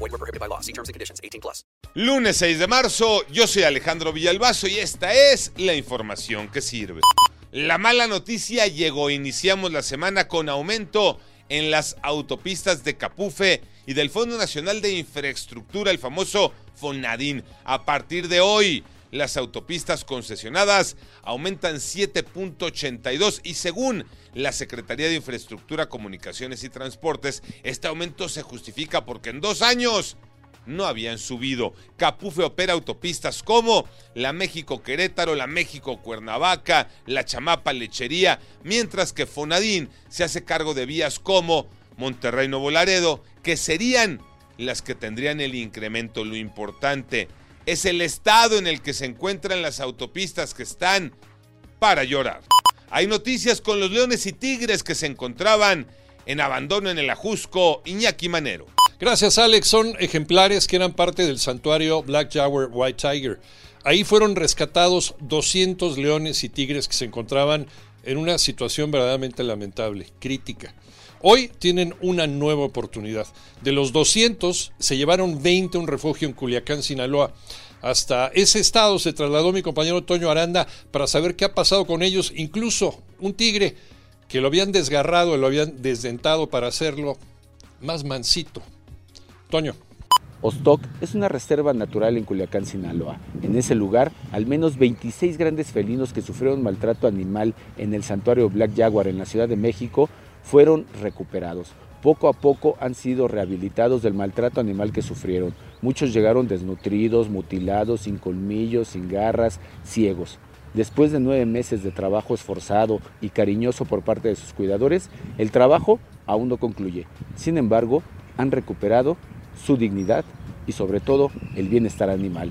Were prohibited by law. See terms and conditions. 18 plus. Lunes 6 de marzo, yo soy Alejandro Villalbazo y esta es la información que sirve. La mala noticia llegó, iniciamos la semana con aumento en las autopistas de Capufe y del Fondo Nacional de Infraestructura, el famoso FONADIN. A partir de hoy, las autopistas concesionadas aumentan 7.82 y según la Secretaría de Infraestructura, Comunicaciones y Transportes, este aumento se justifica porque en dos años no habían subido. Capufe opera autopistas como la México Querétaro, la México Cuernavaca, la Chamapa Lechería, mientras que Fonadín se hace cargo de vías como Monterrey Nuevo Laredo, que serían las que tendrían el incremento. Lo importante es el estado en el que se encuentran las autopistas que están para llorar. Hay noticias con los leones y tigres que se encontraban en abandono en el Ajusco Iñaki Manero. Gracias, Alex. Son ejemplares que eran parte del santuario Black Jaguar White Tiger. Ahí fueron rescatados 200 leones y tigres que se encontraban en una situación verdaderamente lamentable, crítica. Hoy tienen una nueva oportunidad. De los 200, se llevaron 20 a un refugio en Culiacán, Sinaloa. Hasta ese estado se trasladó mi compañero Toño Aranda para saber qué ha pasado con ellos. Incluso un tigre que lo habían desgarrado, lo habían desdentado para hacerlo más mansito. Toño. Ostoc es una reserva natural en Culiacán, Sinaloa. En ese lugar, al menos 26 grandes felinos que sufrieron maltrato animal en el santuario Black Jaguar en la Ciudad de México fueron recuperados. Poco a poco han sido rehabilitados del maltrato animal que sufrieron. Muchos llegaron desnutridos, mutilados, sin colmillos, sin garras, ciegos. Después de nueve meses de trabajo esforzado y cariñoso por parte de sus cuidadores, el trabajo aún no concluye. Sin embargo, han recuperado su dignidad y sobre todo el bienestar animal.